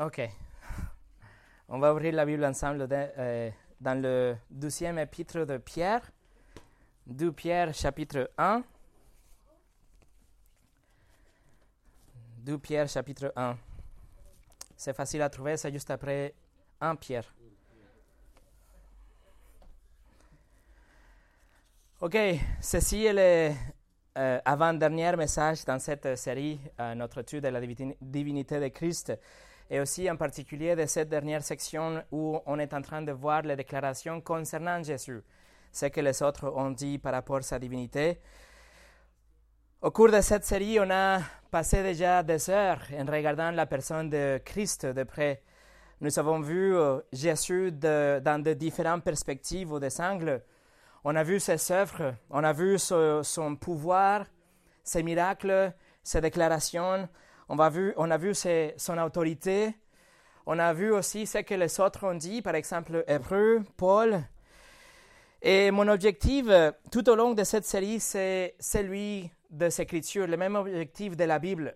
Ok. On va ouvrir la Bible ensemble de- euh, dans le douzième épître de Pierre. 2 Pierre chapitre 1. 2 Pierre chapitre 1. C'est facile à trouver, c'est juste après 1 Pierre. Ok, ceci est le euh, avant-dernier message dans cette série, euh, notre étude de la divini- divinité de Christ, et aussi en particulier de cette dernière section où on est en train de voir les déclarations concernant Jésus, ce que les autres ont dit par rapport à sa divinité. Au cours de cette série, on a passé déjà des heures en regardant la personne de Christ de près. Nous avons vu euh, Jésus dans de différentes perspectives ou des angles. On a vu ses œuvres, on a vu son pouvoir, ses miracles, ses déclarations, on a vu, son autorité, on a vu aussi ce que les autres ont dit, par exemple Hébreu, Paul. Et mon objectif euh, tout au long de cette série, c'est celui de Écritures, le même objectif de la Bible.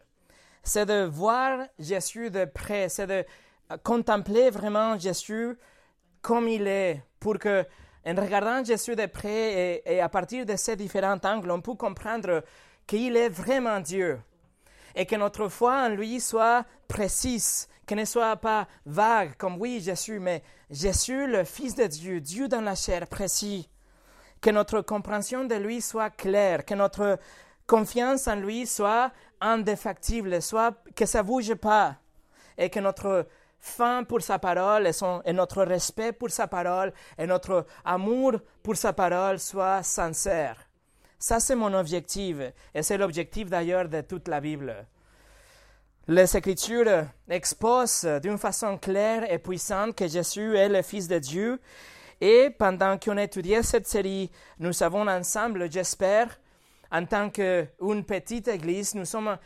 C'est de voir Jésus de près, c'est de euh, contempler vraiment Jésus comme il est, pour que, en regardant Jésus de près et, à partir de ces différents angles, on peut comprendre qu'il est vraiment Dieu et que notre foi en lui soit précise, qu'elle ne soit pas vague comme oui Jésus, mais Jésus le Fils de Dieu, Dieu dans la chair, précis, que notre compréhension de lui soit claire, que notre confiance en lui soit indéfectible, soit que ça bouge pas, et que notre faim pour sa parole et, et notre respect pour sa parole et notre amour pour sa parole soit sincère. Ça, c'est mon objectif, et c'est l'objectif d'ailleurs de toute la Bible. Les Écritures exposent d'une façon claire et puissante que Jésus est le Fils de Dieu, et pendant qu'on étudiait cette série, nous avons ensemble, j'espère, en tant qu'une petite église, nous sommes,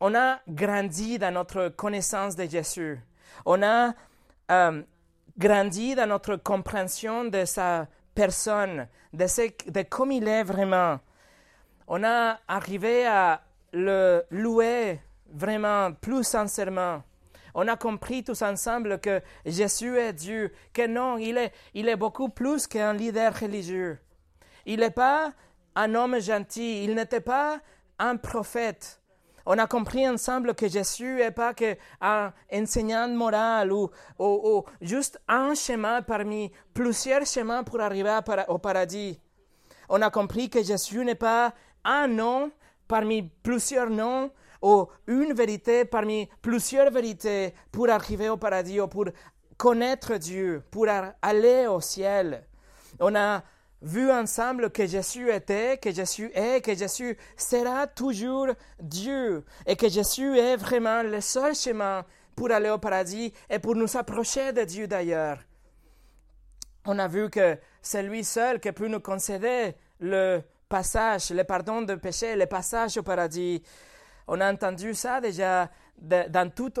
on a grandi dans notre connaissance de Jésus. On a euh, grandi dans notre compréhension de sa personne, de, ce, de comme il est vraiment. On a arrivé à le louer vraiment plus sincèrement. On a compris tous ensemble que Jésus est Dieu, que non, il est, il est beaucoup plus qu'un leader religieux. Il n'est pas un homme gentil, il n'était pas un prophète. On a compris ensemble que Jésus n'est pas qu'un enseignant moral ou, ou- ou juste un chemin parmi plusieurs chemins pour arriver au paradis. On a compris que Jésus n'est pas un nom parmi plusieurs noms ou une vérité parmi plusieurs vérités pour arriver au paradis ou pour connaître Dieu, pour aller au ciel. On a vu ensemble que Jésus était, que Jésus est, que Jésus sera toujours Dieu et que Jésus est vraiment le seul chemin pour aller au paradis et pour nous approcher de Dieu d'ailleurs on a vu que c'est lui seul qui peut nous concéder le passage, le pardon de péché, le passage au paradis. On a entendu ça déjà dans tout,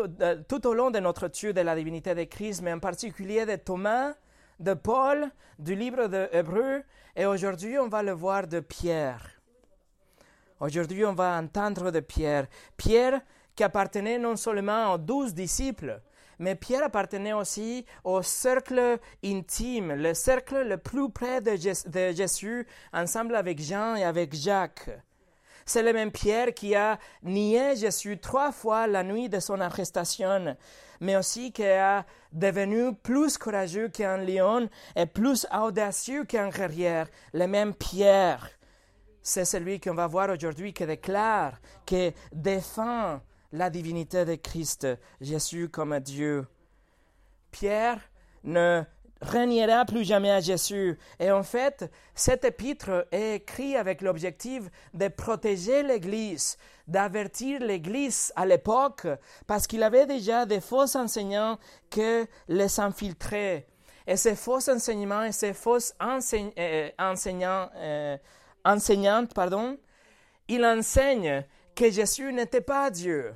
tout au long de notre étude de la divinité de Christ, mais en particulier de Thomas, de Paul, du livre de Hébreu, et aujourd'hui on va le voir de Pierre. Aujourd'hui, on va entendre de Pierre. Pierre qui appartenait non seulement aux douze disciples, mais Pierre appartenait aussi au cercle intime, le cercle le plus près de, Jés- de Jésus, ensemble avec Jean et avec Jacques. C'est le même Pierre qui a nié Jésus trois fois la nuit de son arrestation, mais aussi qui a devenu plus courageux qu'un lion et plus audacieux qu'un guerrier. Le même Pierre c'est celui qu'on va voir aujourd'hui qui déclare, qui défend la divinité de Christ, Jésus comme Dieu. Pierre ne reniera plus jamais à Jésus. Et en fait, cet épître est écrit avec l'objectif de protéger l'Église, d'avertir l'Église à l'époque, parce qu'il avait déjà des faux enseignants que les infiltraient. Et ces faux enseignements ces fausses enseigne- euh, enseignants, euh, enseignantes, pardon, il enseigne que Jésus n'était pas Dieu,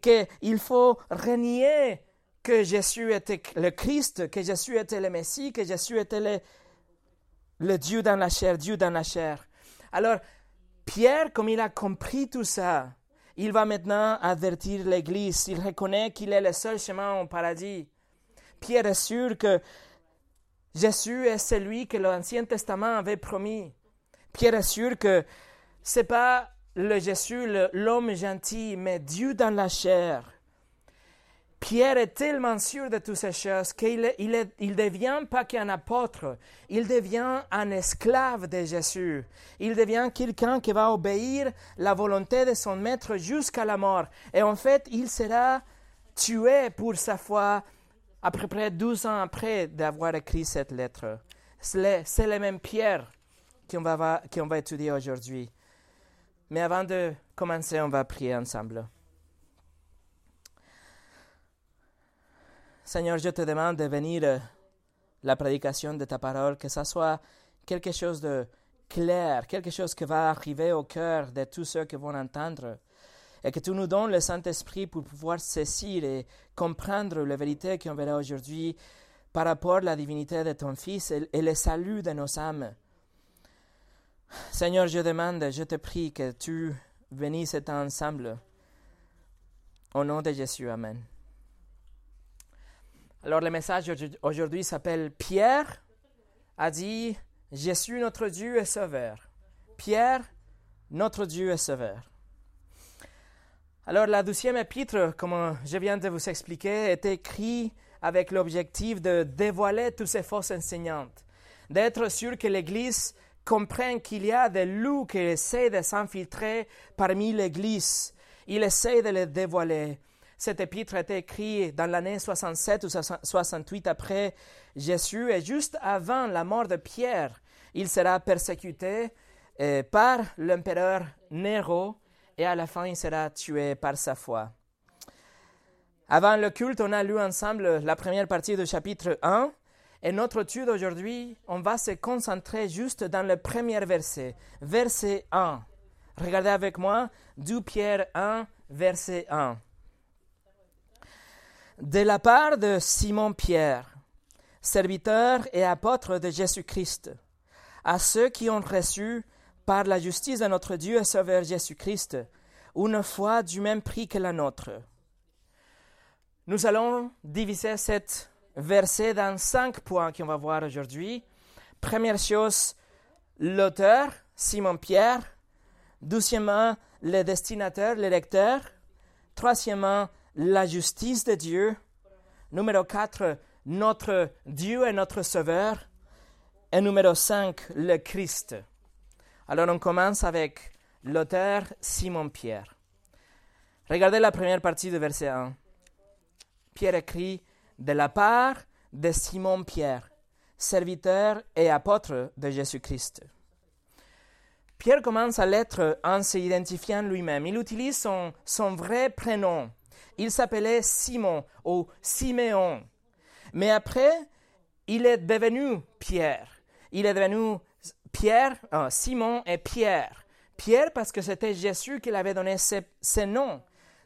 qu'il faut renier que Jésus était le Christ, que Jésus était le Messie, que Jésus était le, le Dieu dans la chair, Dieu dans la chair. Alors, Pierre, comme il a compris tout ça, il va maintenant avertir l'Église. Il reconnaît qu'il est le seul chemin au paradis. Pierre est sûr que Jésus est celui que l'Ancien Testament avait promis. Pierre est sûr que ce n'est pas le Jésus, l'homme gentil, mais Dieu dans la chair. Pierre est tellement sûr de toutes ces choses qu'il il, il devient pas qu'un apôtre, il devient un esclave de Jésus. Il devient quelqu'un qui va obéir la volonté de son maître jusqu'à la mort. Et en fait, il sera tué pour sa foi à peu près 12 ans après d'avoir écrit cette lettre. C'est le même Pierre qu'on va, va étudier aujourd'hui. Mais avant de commencer, on va prier ensemble. Seigneur, je te demande de venir euh, la prédication de ta parole, que ça soit quelque chose de clair, quelque chose qui va arriver au cœur de tous ceux qui vont entendre, et que tu nous donnes le Saint-Esprit pour pouvoir saisir et comprendre la vérité qu'on verra aujourd'hui par rapport à la divinité de ton Fils et le salut de nos âmes. Seigneur, je demande, je te prie que tu bénisses cet ensemble. Au nom de Jésus, Amen. Alors le message aujourd'hui s'appelle Pierre a dit Jésus notre Dieu est sauveur. Pierre, notre Dieu est sauveur. Alors la douzième épître, comme je viens de vous expliquer, est écrite avec l'objectif de dévoiler toutes ces fausses enseignantes, d'être sûr que l'Église comprenne qu'il y a des loups qui essaient de s'infiltrer parmi l'Église. Il essaie de les dévoiler. Cet épître a été écrit dans l'année 67 ou 68 après Jésus et juste avant la mort de Pierre. Il sera persécuté euh, par l'empereur Nero et à la fin il sera tué par sa foi. Avant le culte, on a lu ensemble la première partie du chapitre 1 et notre étude aujourd'hui, on va se concentrer juste dans le premier verset, verset 1. Regardez avec moi 2 Pierre 1, verset 1 de la part de Simon-Pierre, serviteur et apôtre de Jésus-Christ, à ceux qui ont reçu par la justice de notre Dieu et Sauveur Jésus-Christ une foi du même prix que la nôtre. Nous allons diviser cet verset dans cinq points qu'on va voir aujourd'hui. Première chose, l'auteur, Simon-Pierre. Deuxièmement, le destinateur, le lecteur. Troisièmement, la justice de Dieu. Numéro 4, notre Dieu et notre Sauveur. Et numéro 5, le Christ. Alors on commence avec l'auteur Simon-Pierre. Regardez la première partie du verset 1. Pierre écrit de la part de Simon-Pierre, serviteur et apôtre de Jésus-Christ. Pierre commence à l'être en s'identifiant lui-même. Il utilise son, vrai prénom, il s'appelait Simon ou Siméon. Mais après, il est devenu Pierre. Il est devenu Pierre, euh, Simon et Pierre. Pierre parce que c'était Jésus qui l'avait donné ce, nom.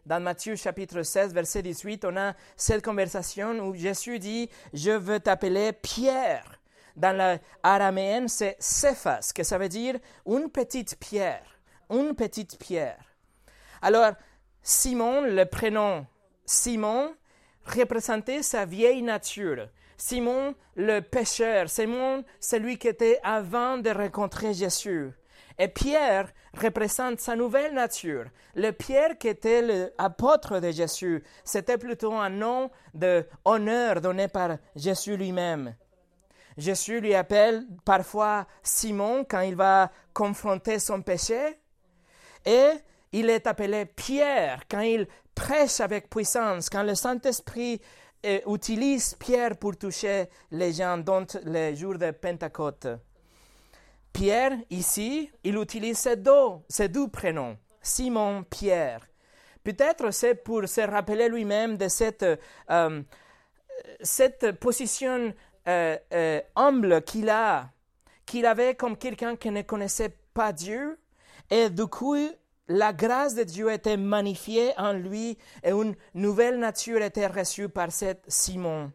Dans Matthieu chapitre 16, verset 18, on a cette conversation où Jésus dit, je veux t'appeler Pierre. Dans l'araméenne, c'est Cephas, que ça veut dire une petite pierre. Une petite pierre. Alors, Simon, le prénom Simon, représentait sa vieille nature. Simon, le pécheur. Simon, celui qui était avant de rencontrer Jésus. Et Pierre représente sa nouvelle nature. Le Pierre qui était l'apôtre de Jésus, c'était plutôt un nom d'honneur donné par Jésus lui-même. Jésus lui appelle parfois Simon quand il va confronter son péché. Et il est appelé Pierre quand il prêche avec puissance, quand le Saint-Esprit euh, utilise Pierre pour toucher les gens, dont les jours de Pentecôte. Pierre, ici, il utilise ces deux, ces deux prénoms, Simon, Pierre. Peut-être c'est pour se rappeler lui-même de cette, euh, cette position euh, humble qu'il a, qu'il avait comme quelqu'un qui ne connaissait pas Dieu, et du coup, la grâce de Dieu était magnifiée en lui et une nouvelle nature était reçue par cet Simon.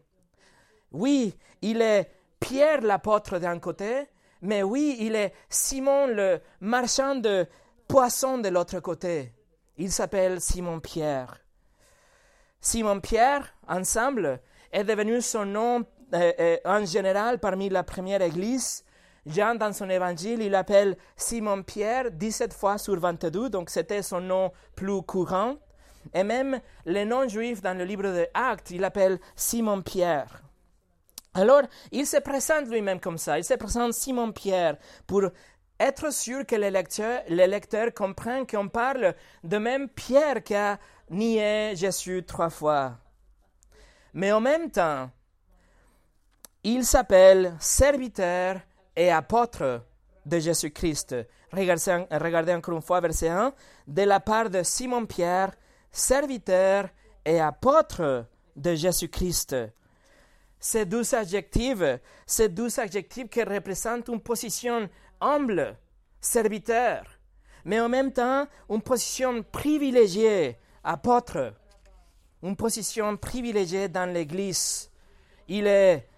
Oui, il est Pierre l'apôtre d'un côté, mais oui, il est Simon le marchand de poissons de l'autre côté. Il s'appelle Simon-Pierre. Simon-Pierre, ensemble, est devenu son nom euh, euh, en général parmi la première église. Jean, dans son évangile, il l'appelle Simon-Pierre 17 fois sur 22, donc c'était son nom plus courant. Et même les non-juifs dans le livre des Actes, il l'appelle Simon-Pierre. Alors, il se présente lui-même comme ça. Il se présente Simon-Pierre pour être sûr que les lecteurs, comprennent qu'on parle de même Pierre qui a nié Jésus trois fois. Mais en même temps, il s'appelle serviteur et apôtre de Jésus-Christ. Regardez, regardez, encore une fois verset 1. De la part de Simon-Pierre, serviteur et apôtre de Jésus-Christ. Ces douze adjectifs, ces douze adjectifs qui représentent une position humble, serviteur, mais en même temps une position privilégiée, apôtre, une position privilégiée dans l'Église. Il est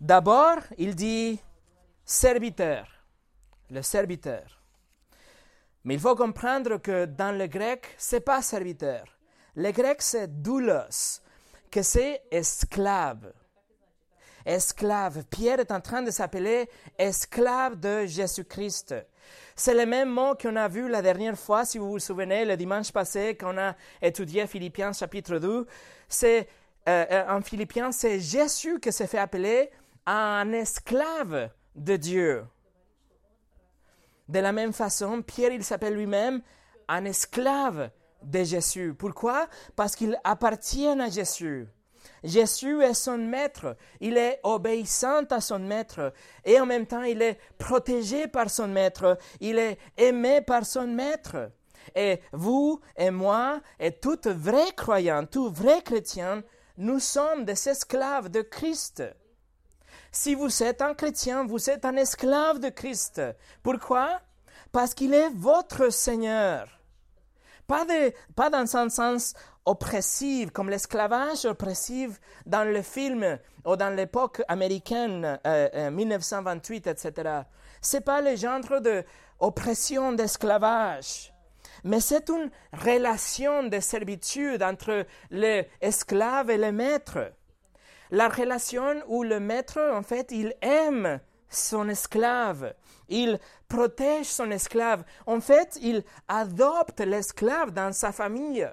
d'abord, il dit serviteur, le serviteur. Mais il faut comprendre que dans le grec, c'est pas serviteur. Le grec, c'est doulos, que c'est esclave. Esclave. Pierre est en train de s'appeler esclave de Jésus-Christ. C'est le même mot qu'on a vu la dernière fois, si vous vous souvenez, le dimanche passé, quand on a étudié Philippiens chapitre 2. C'est, euh, euh, en Philippiens, c'est Jésus qui s'est fait appeler un esclave de Dieu. De la même façon, Pierre, il s'appelle lui-même un esclave de Jésus. Pourquoi? Parce qu'il appartient à Jésus. Jésus est son maître, il est obéissant à son maître et en même temps il est protégé par son maître, il est aimé par son maître. Et vous et moi et tout vrai croyant, tout vrai chrétien, nous sommes des esclaves de Christ. Si vous êtes un chrétien, vous êtes un esclave de Christ. Pourquoi? Parce qu'il est votre Seigneur. Pas, de, pas dans un sens oppressif, comme l'esclavage oppressif dans le film ou dans l'époque américaine, 1928, etc. C'est pas le genre d'oppression d'esclavage, mais c'est une relation de servitude entre l'esclave et le maître la relation où le maître, en fait, il aime son esclave, il protège son esclave. En fait, il adopte l'esclave dans sa famille.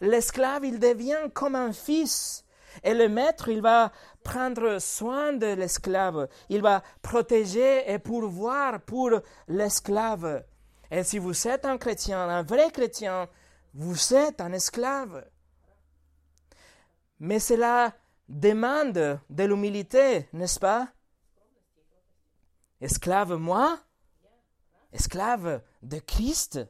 L'esclave, il devient comme un fils. Et le maître, il va prendre soin de l'esclave. Il va protéger et pourvoir pour l'esclave. Et si vous êtes un chrétien, un vrai chrétien, vous êtes un esclave. Mais cela demande de l'humilité, n'est-ce pas? Esclave moi? Esclave de Christ?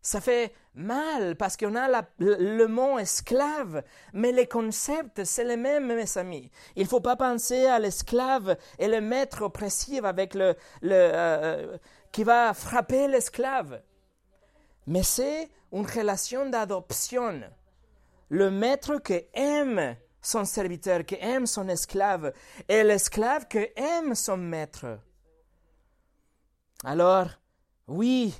Ça fait mal parce qu'on a le, mot esclave, mais les concepts, c'est les mêmes, mes amis. Il ne faut pas penser à l'esclave et le maître oppressif avec le, le euh, qui va frapper l'esclave. Mais c'est une relation d'adoption. Le maître qui aime son serviteur, qui aime son esclave, et l'esclave qui aime son maître. Alors, oui,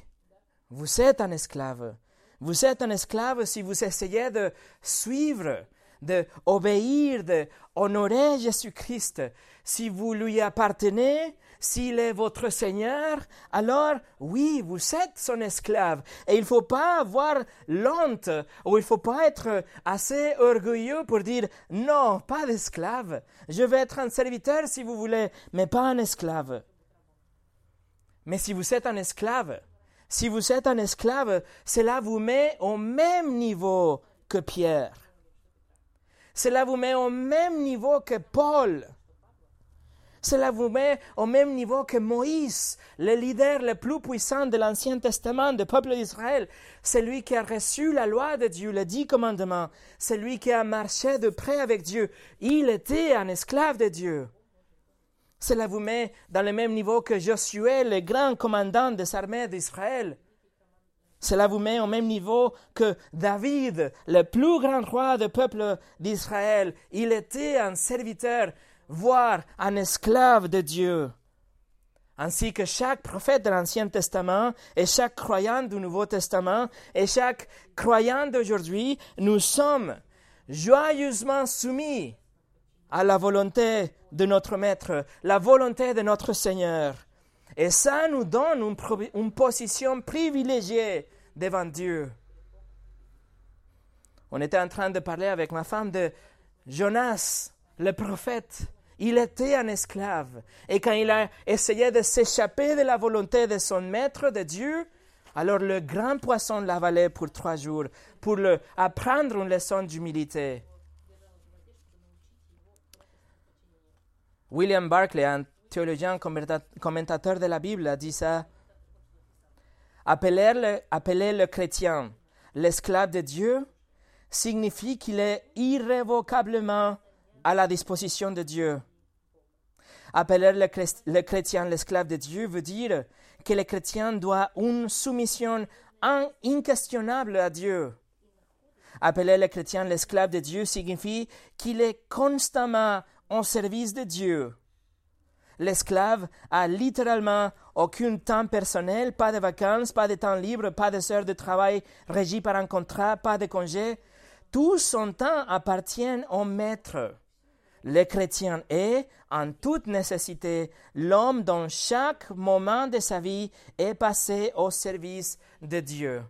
vous êtes un esclave. Vous êtes un esclave si vous essayez de suivre, de obéir, de honorer Jésus-Christ. Si vous lui appartenez, s'il est votre Seigneur, alors oui, vous êtes son esclave. Et il ne faut pas avoir l'honte ou il ne faut pas être assez orgueilleux pour dire non, pas d'esclave. Je vais être un serviteur si vous voulez, mais pas un esclave. Mais si vous êtes un esclave, si vous êtes un esclave, cela vous met au même niveau que Pierre. Cela vous met au même niveau que Paul. Cela vous met au même niveau que Moïse, le leader le plus puissant de l'Ancien Testament du peuple d'Israël, celui qui a reçu la loi de Dieu, les dix commandements, celui qui a marché de près avec Dieu. Il était un esclave de Dieu. Cela vous met dans le même niveau que Josué, le grand commandant des armées d'Israël. Cela vous met au même niveau que David, le plus grand roi du peuple d'Israël. Il était un serviteur voire un esclave de Dieu. ainsi que chaque prophète de l'Ancien Testament et chaque croyant du Nouveau Testament et chaque croyant d'aujourd'hui, nous sommes joyeusement soumis à la volonté de notre Maître, la volonté de notre Seigneur. Et ça nous donne une position privilégiée devant Dieu. On était en train de parler avec ma femme de Jonas, le prophète. Il était un esclave. Et quand il a essayé de s'échapper de la volonté de son maître, de Dieu, alors le grand poisson l'avalait pour trois jours, pour lui apprendre une leçon d'humilité. William Barclay, un théologien commentateur de la Bible, a dit ça. Le, appeler le chrétien l'esclave de Dieu signifie qu'il est irrévocablement à la disposition de Dieu. Appeler le, chrétien l'esclave de Dieu veut dire que le chrétien doit une soumission inquestionnable à Dieu. Appeler le chrétien l'esclave de Dieu signifie qu'il est constamment en service de Dieu. L'esclave a littéralement aucun temps personnel, pas de vacances, pas de temps libre, pas de heures de travail régies par un contrat, pas de congé. Tout son temps appartient au maître. Le chrétien est, en toute nécessité, l'homme dont chaque moment de sa vie est passé au service de Dieu.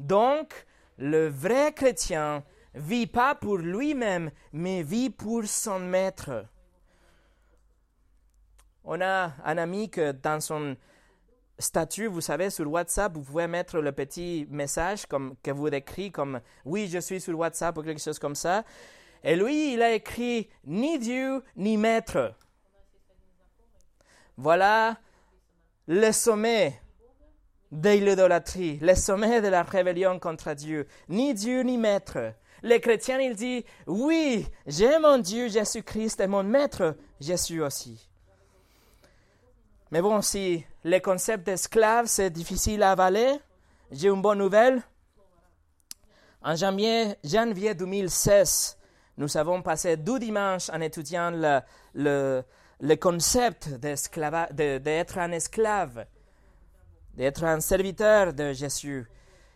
Donc, le vrai chrétien vit pas pour lui-même, mais vit pour son maître. On a un ami que dans son statut, vous savez, sur WhatsApp, vous pouvez mettre le petit message comme, que vous décrit comme oui, je suis sur WhatsApp ou quelque chose comme ça. Et lui, il a écrit ni Dieu ni maître. Voilà le sommet de l'idolâtrie, le sommet de la rébellion contre Dieu. Ni Dieu ni maître. Les chrétiens, il dit, oui, j'ai mon Dieu Jésus-Christ et mon maître Jésus aussi. Mais bon, si le concept d'esclave, c'est difficile à avaler, j'ai une bonne nouvelle. En janvier, janvier 2016, nous avons passé deux dimanches en étudiant le, concept d'être un esclave, d'être un serviteur de Jésus.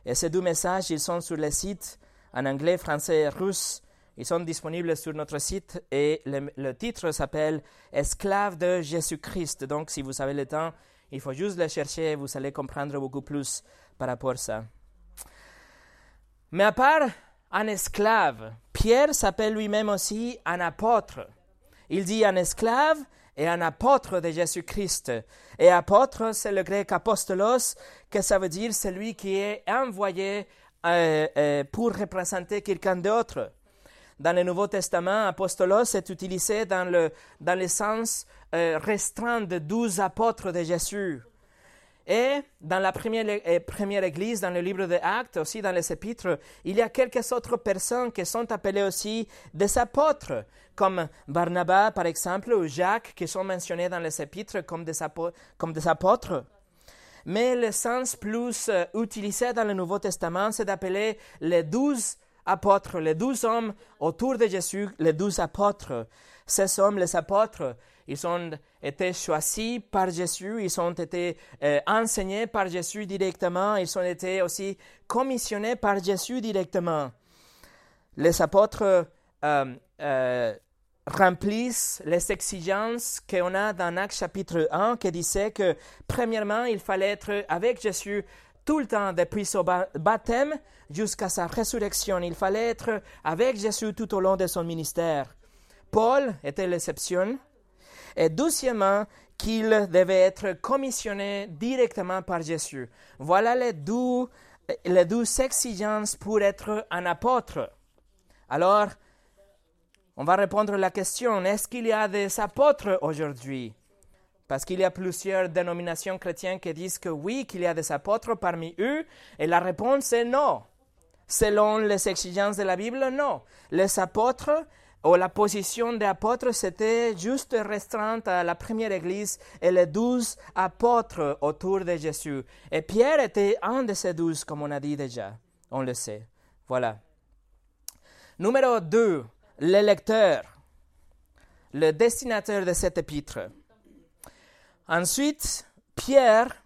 Et ces deux messages, ils sont sur le site en anglais, français et russe. Ils sont disponibles sur notre site et le, titre s'appelle Esclave de Jésus-Christ. Donc, si vous avez le temps, il faut juste le chercher et vous allez comprendre beaucoup plus par rapport à ça. Mais à part un esclave, Pierre s'appelle lui-même aussi un apôtre. Il dit un esclave et un apôtre de Jésus-Christ. Et apôtre, c'est le grec apostolos, que ça veut dire celui qui est envoyé euh, euh, pour représenter quelqu'un d'autre. Dans le Nouveau Testament, apostolos est utilisé dans le, sens euh, restreint de douze apôtres de Jésus. Et dans la première, première église, dans le livre des Actes, aussi dans les épîtres, il y a quelques autres personnes qui sont appelées aussi des apôtres, comme Barnabas, par exemple, ou Jacques, qui sont mentionnés dans les épîtres comme des, comme des apôtres. Mais le sens plus euh, utilisé dans le Nouveau Testament, c'est d'appeler les douze apôtres, les douze hommes autour de Jésus, les douze apôtres. Ces hommes, les apôtres, ils ont été choisis par Jésus, ils ont été euh, enseignés par Jésus directement, ils ont été aussi commissionnés par Jésus directement. Les apôtres euh, remplissent les exigences qu'on a dans Acte chapitre 1 qui disait que premièrement, il fallait être avec Jésus tout le temps depuis son baptême jusqu'à sa résurrection. Il fallait être avec Jésus tout au long de son ministère. Paul était l'exception. Et deuxièmement, qu'il devait être commissionné directement par Jésus. Voilà les deux, les deux exigences pour être un apôtre. Alors, on va répondre à la question, est-ce qu'il y a des apôtres aujourd'hui? Parce qu'il y a plusieurs dénominations chrétiennes qui disent que oui, qu'il y a des apôtres parmi eux, et la réponse est non. Selon les exigences de la Bible, non. Les apôtres, ou la position des apôtres, c'était juste restreinte à la première église et les douze apôtres autour de Jésus. Et Pierre était un de ces douze, comme on a dit déjà. On le sait. Voilà. Numéro 2 le lecteur, le destinateur de cet épître. Ensuite, Pierre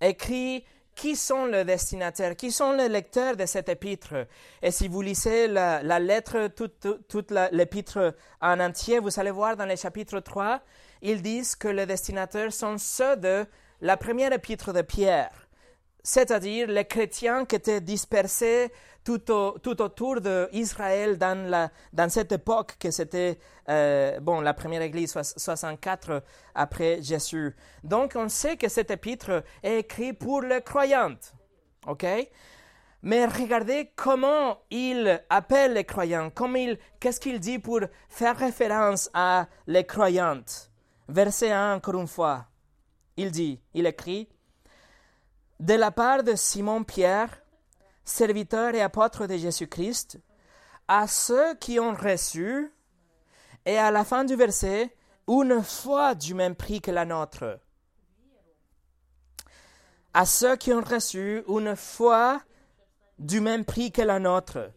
écrit qui sont les destinataires, qui sont les lecteurs de cet épître? Et si vous lisez la, lettre, toute, toute l'épître en entier, vous allez voir dans le chapitre 3, ils disent que les destinataires sont ceux de la première épître de Pierre c'est-à-dire les chrétiens qui étaient dispersés tout, autour d'Israël dans, dans cette époque que c'était euh, bon, la première église 64 après Jésus. Donc on sait que cet épître est écrit pour les croyantes. OK? Mais regardez comment il appelle les croyants, qu'est-ce qu'il dit pour faire référence à les croyantes. Verset 1, encore une fois. Il dit, il écrit, de la part de Simon-Pierre, serviteur et apôtre de Jésus-Christ, à ceux qui ont reçu, et à la fin du verset, une foi du même prix que la nôtre. À ceux qui ont reçu une foi du même prix que la nôtre.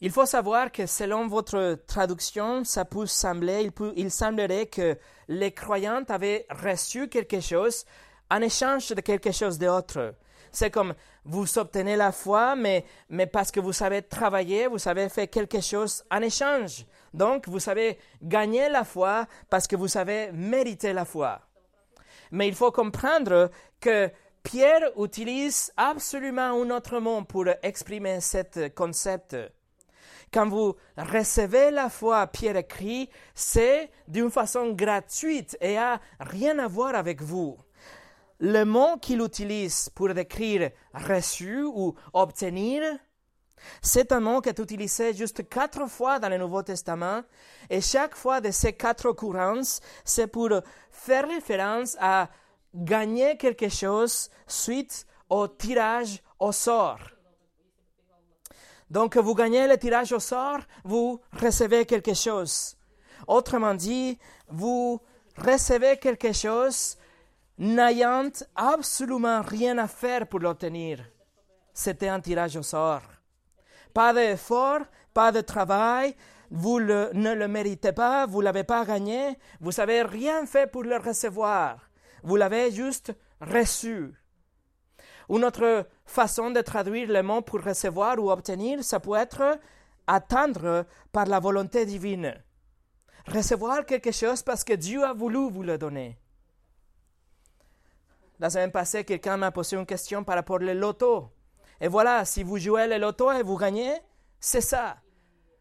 Il faut savoir que selon votre traduction, ça peut sembler, il, il semblerait que les croyants avaient reçu quelque chose en échange de quelque chose d'autre. C'est comme vous obtenez la foi, mais, mais parce que vous savez travailler, vous savez faire quelque chose en échange. Donc, vous savez gagner la foi parce que vous savez mériter la foi. Mais il faut comprendre que Pierre utilise absolument un autre mot pour exprimer ce concept. Quand vous recevez la foi, Pierre écrit, c'est d'une façon gratuite et a rien à voir avec vous le mot qu'il utilise pour décrire reçu ou obtenir, c'est un mot qui est utilisé juste quatre fois dans le Nouveau Testament, et chaque fois de ces quatre occurrences, c'est pour faire référence à gagner quelque chose suite au tirage au sort. Donc, vous gagnez le tirage au sort, vous recevez quelque chose. Autrement dit, vous recevez quelque chose n'ayant absolument rien à faire pour l'obtenir. C'était un tirage au sort. Pas d'effort, pas de travail, vous ne le méritez pas, vous ne l'avez pas gagné, vous n'avez rien fait pour le recevoir. Vous l'avez juste reçu. Une autre façon de traduire le mot pour recevoir ou obtenir, ça peut être attendre par la volonté divine. Recevoir quelque chose parce que Dieu a voulu vous le donner. La semaine passée, quelqu'un m'a posé une question par rapport au loto. Et voilà, si vous jouez le loto et vous gagnez, c'est ça.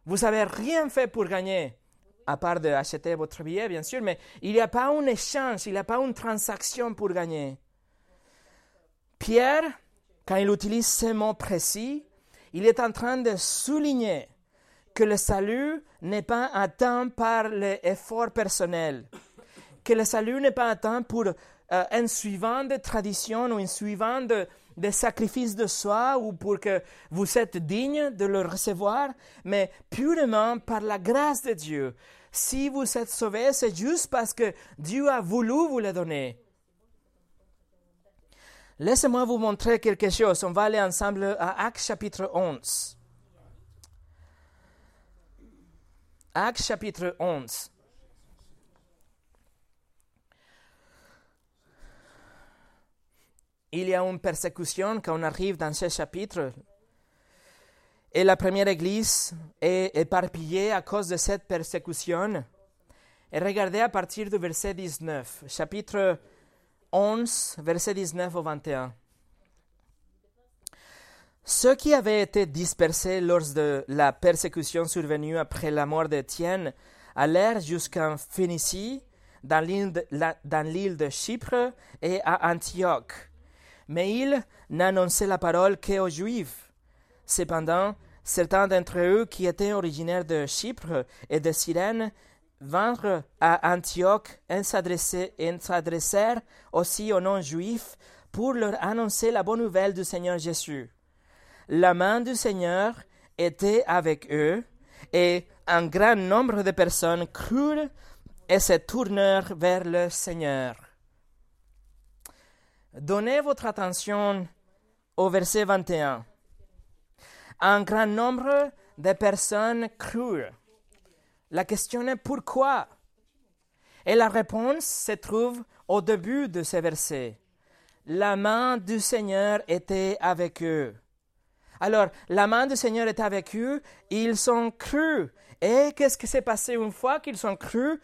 Vous n'avez rien fait pour gagner, à part d'acheter votre billet, bien sûr, mais il n'y a pas un échange, il n'y a pas une transaction pour gagner. Pierre, quand il utilise ce mot précis, il est en train de souligner que le salut n'est pas atteint par l'effort personnel, que le salut n'est pas atteint pour euh, un suivant de tradition ou un suivant de, de sacrifice de soi ou pour que vous êtes digne de le recevoir, mais purement par la grâce de Dieu. Si vous êtes sauvé, c'est juste parce que Dieu a voulu vous le donner. Laissez-moi vous montrer quelque chose. On va aller ensemble à Actes chapitre 11. Actes chapitre 11. Il y a une persécution quand on arrive dans ce chapitre. Et la première église est éparpillée à cause de cette persécution. Et regardez à partir du verset 19, chapitre 11, verset 19 au 21. Ceux qui avaient été dispersés lors de la persécution survenue après la mort d'Étienne allèrent jusqu'en Phénicie, dans l'île de, de Chypre et à Antioche mais il n'annonçait la parole qu'aux Juifs. Cependant, certains d'entre eux qui étaient originaires de Chypre et de Cyrène vinrent à Antioche et s'adressèrent aussi aux non-juifs pour leur annoncer la bonne nouvelle du Seigneur Jésus. La main du Seigneur était avec eux, et un grand nombre de personnes crurent et se tournèrent vers le Seigneur. Donnez votre attention au verset 21. Un grand nombre de personnes crurent. La question est pourquoi? Et la réponse se trouve au début de ces versets. La main du Seigneur était avec eux. Alors, la main du Seigneur était avec eux, ils ont cru. Et qu'est-ce qui s'est passé une fois qu'ils ont cru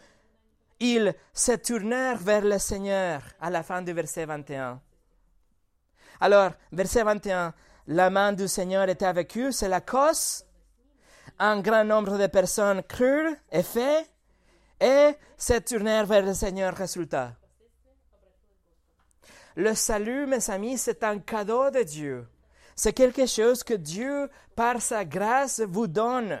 Ils se tournèrent vers le Seigneur à la fin du verset 21. Alors, verset 21, la main du Seigneur était avec eux, c'est la cause. Un grand nombre de personnes crurent et fait, et se tournèrent vers le Seigneur. Résultat. Le salut, mes amis, c'est un cadeau de Dieu. C'est quelque chose que Dieu, par sa grâce, vous donne.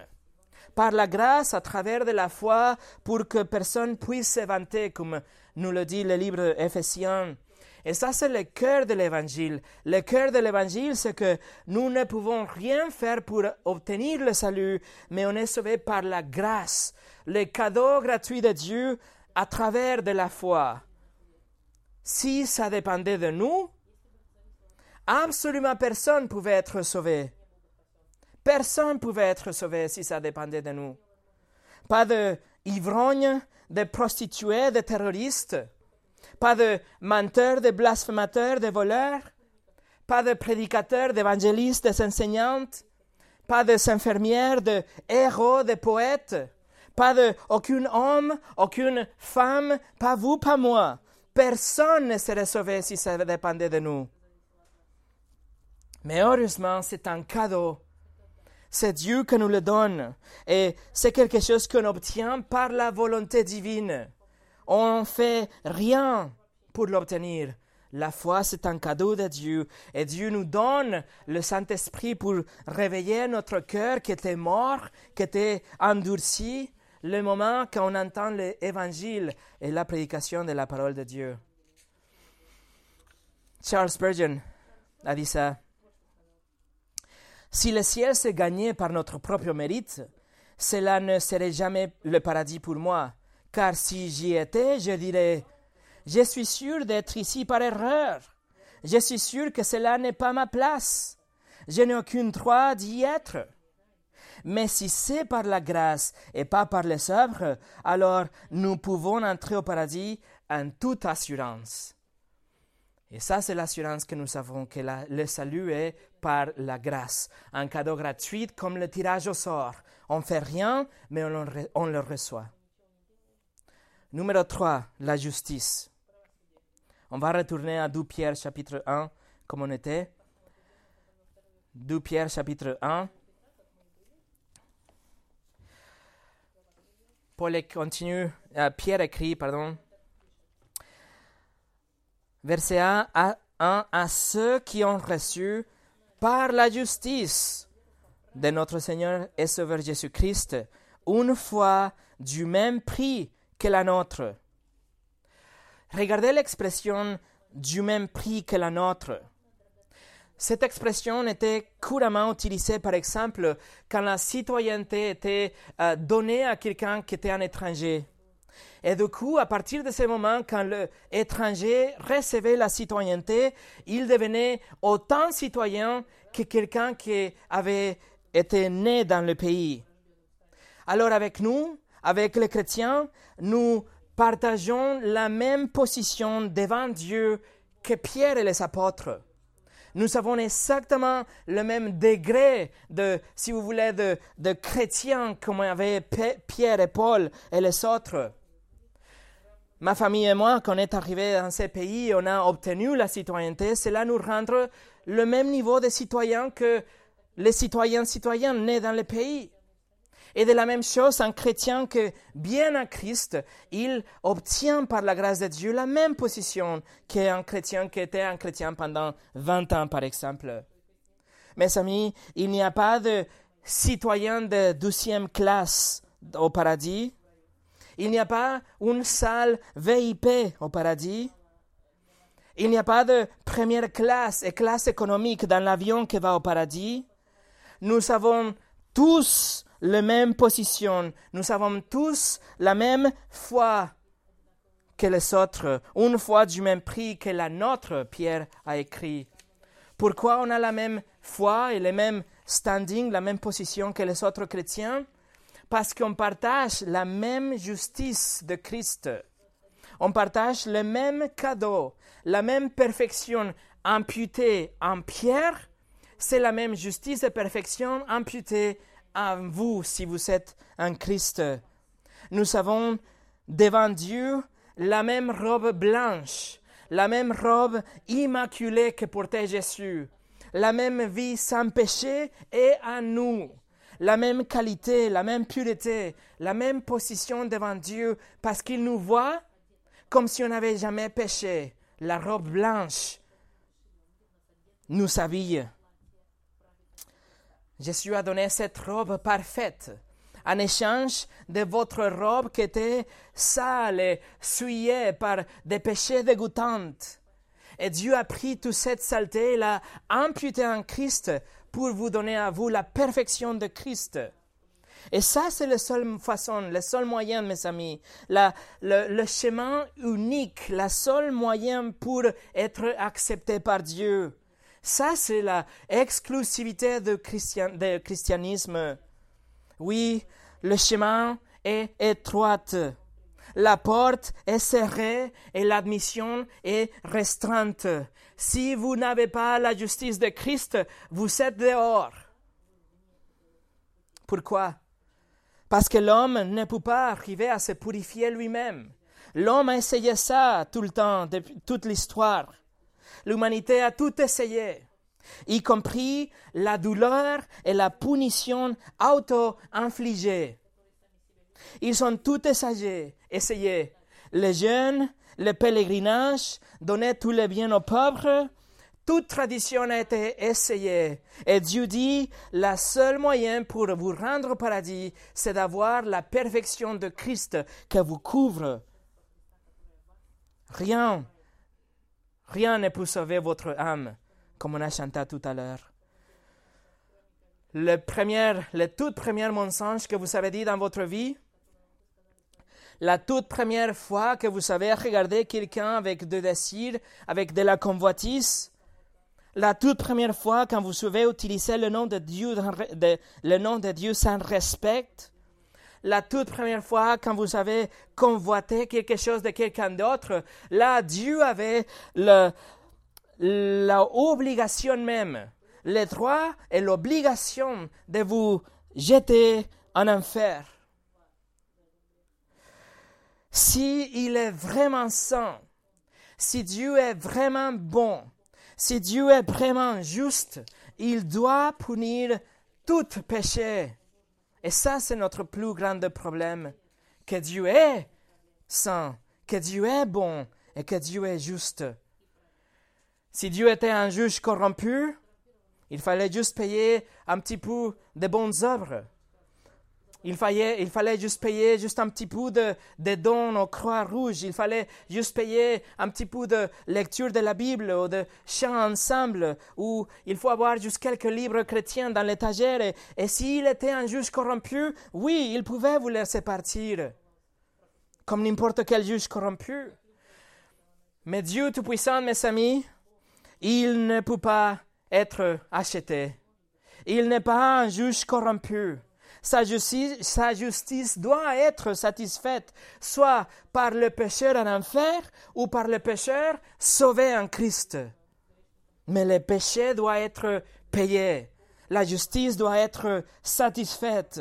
Par la grâce, à travers de la foi, pour que personne puisse se vanter, comme nous le dit le livre Éphésiens. Et ça, c'est le cœur de l'évangile. Le cœur de l'évangile, c'est que nous ne pouvons rien faire pour obtenir le salut, mais on est sauvé par la grâce, le cadeau gratuit de Dieu à travers de la foi. Si ça dépendait de nous, absolument personne ne pouvait être sauvé. Personne ne pouvait être sauvé si ça dépendait de nous. Pas de ivrognes, de prostituées, de terroristes, pas de menteurs, de blasphémateurs, de voleurs, pas de prédicateurs, d'évangélistes, d'enseignantes, pas de infirmières, de héros, de poètes, pas de aucun homme, aucune femme, pas vous, pas moi. Personne ne serait sauvé si ça dépendait de nous. Mais heureusement, c'est un cadeau. C'est Dieu qui nous le donne. Et c'est quelque chose qu'on obtient par la volonté divine. On ne fait rien pour l'obtenir. La foi, c'est un cadeau de Dieu. Et Dieu nous donne le Saint-Esprit pour réveiller notre cœur qui était mort, qui était endurci, le moment quand on entend l'évangile et la prédication de la parole de Dieu. Charles Spurgeon a dit ça. Si le ciel se gagnait par notre propre mérite, cela ne serait jamais le paradis pour moi car si j'y étais, je dirais, je suis sûr d'être ici par erreur. Je suis sûr que cela n'est pas ma place. Je n'ai aucune droit d'y être. Mais si c'est par la grâce et pas par les œuvres, alors nous pouvons entrer au paradis en toute assurance. Et ça, c'est l'assurance que nous avons, que le salut est par la grâce, un cadeau gratuit comme le tirage au sort. On ne fait rien, mais on le reçoit. Numéro 3, la justice. On va retourner à 2 Pierre chapitre 1, comme on était. 2 Pierre chapitre 1. Paul continue, euh, Pierre écrit, pardon. Verset 1 à, 1 à ceux qui ont reçu par la justice de notre Seigneur et Sauveur Jésus-Christ une fois du même prix que la nôtre. Regardez l'expression du même prix que la nôtre. Cette expression était couramment utilisée, par exemple, quand la citoyenneté était euh, donnée à quelqu'un qui était un étranger. Et du coup, à partir de ce moment, quand l'étranger recevait la citoyenneté, il devenait autant citoyen que quelqu'un qui avait été né dans le pays. Alors avec nous, avec les chrétiens, nous partageons la même position devant Dieu que Pierre et les apôtres. Nous avons exactement le même degré de, si vous voulez, de, de chrétiens comme avaient Pierre et Paul et les autres. Ma famille et moi, quand on est arrivés dans ces pays, on a obtenu la citoyenneté. Cela nous rend le même niveau de citoyens que les citoyens citoyens nés dans le pays. Et de la même chose, un chrétien que, bien à Christ, il obtient par la grâce de Dieu la même position qu'un chrétien qui était un chrétien pendant 20 ans, par exemple. Mes amis, il n'y a pas de citoyen de douzième classe au paradis. Il n'y a pas une salle VIP au paradis. Il n'y a pas de première classe et classe économique dans l'avion qui va au paradis. Nous avons tous la même position. Nous avons tous la même foi que les autres, une foi du même prix que la nôtre, Pierre a écrit. Pourquoi on a la même foi et le même standing, la même position que les autres chrétiens? Parce qu'on partage la même justice de Christ. on partage le même cadeau, la même perfection imputée en Pierre, c'est la même justice et perfection imputée en vous si vous êtes un Christ. Nous avons devant Dieu la même robe blanche, la même robe immaculée que portait Jésus, la même vie sans péché est à nous, la même qualité, la même pureté, la même position devant Dieu, parce qu'il nous voit comme si on n'avait jamais péché. La robe blanche nous habille. Jésus a donné cette robe parfaite en échange de votre robe qui était sale et souillée par des péchés dégoûtants. Et Dieu a pris toute cette saleté et l'a imputée en Christ pour vous donner à vous la perfection de Christ. Et ça, c'est la seule façon, le seul moyen, mes amis, le, le, chemin unique, la seule moyen pour être accepté par Dieu. Ça, c'est la exclusivité du christianisme. Oui, le chemin est étroite. La porte est serrée et l'admission est restreinte. Si vous n'avez pas la justice de Christ, vous êtes dehors. Pourquoi? Parce que l'homme ne peut pas arriver à se purifier lui-même. L'homme a essayé ça tout le temps, depuis toute l'histoire. L'humanité a tout essayé, y compris la douleur et la punition auto-infligée. Ils ont tout essayé, essayé. Les jeunes, le pèlerinage, donner tous les biens aux pauvres, toute tradition a été essayée. Et Dieu dit, la seule moyen pour vous rendre au paradis, c'est d'avoir la perfection de Christ qui vous couvre. Rien Rien ne peut sauver votre âme, comme on a chanté tout à l'heure. Le, premier, le tout premier mensonge que vous avez dit dans votre vie, la toute première fois que vous avez regardé quelqu'un avec avec de la convoitise, la toute première fois quand vous avez utilisé le nom de Dieu, le nom de Dieu sans respect, la toute première fois quand vous avez convoité quelque chose de quelqu'un d'autre, là, Dieu avait l'obligation même, le droit et l'obligation de vous jeter en enfer. Si il est vraiment saint, si Dieu est vraiment bon, si Dieu est vraiment juste, il doit punir tout péché. Et ça, c'est notre plus grand problème, que Dieu est saint, que Dieu est bon et que Dieu est juste. Si Dieu était un juge corrompu, il fallait juste payer un petit peu de bonnes œuvres. Il fallait, il fallait juste payer juste un petit peu de, dons aux croix rouges. Il fallait juste payer un petit peu de lecture de la Bible ou de chants ensemble. Ou il faut avoir juste quelques livres chrétiens dans l'étagère. Et, et s'il était un juge corrompu, oui, il pouvait vous laisser partir. Comme n'importe quel juge corrompu. Mais Dieu Tout-Puissant, mes amis, il ne peut pas être acheté. Il n'est pas un juge corrompu. Sa justice, doit être satisfaite soit par le pécheur en enfer ou par le pécheur sauvé en Christ. Mais le péché doit être payé. La justice doit être satisfaite.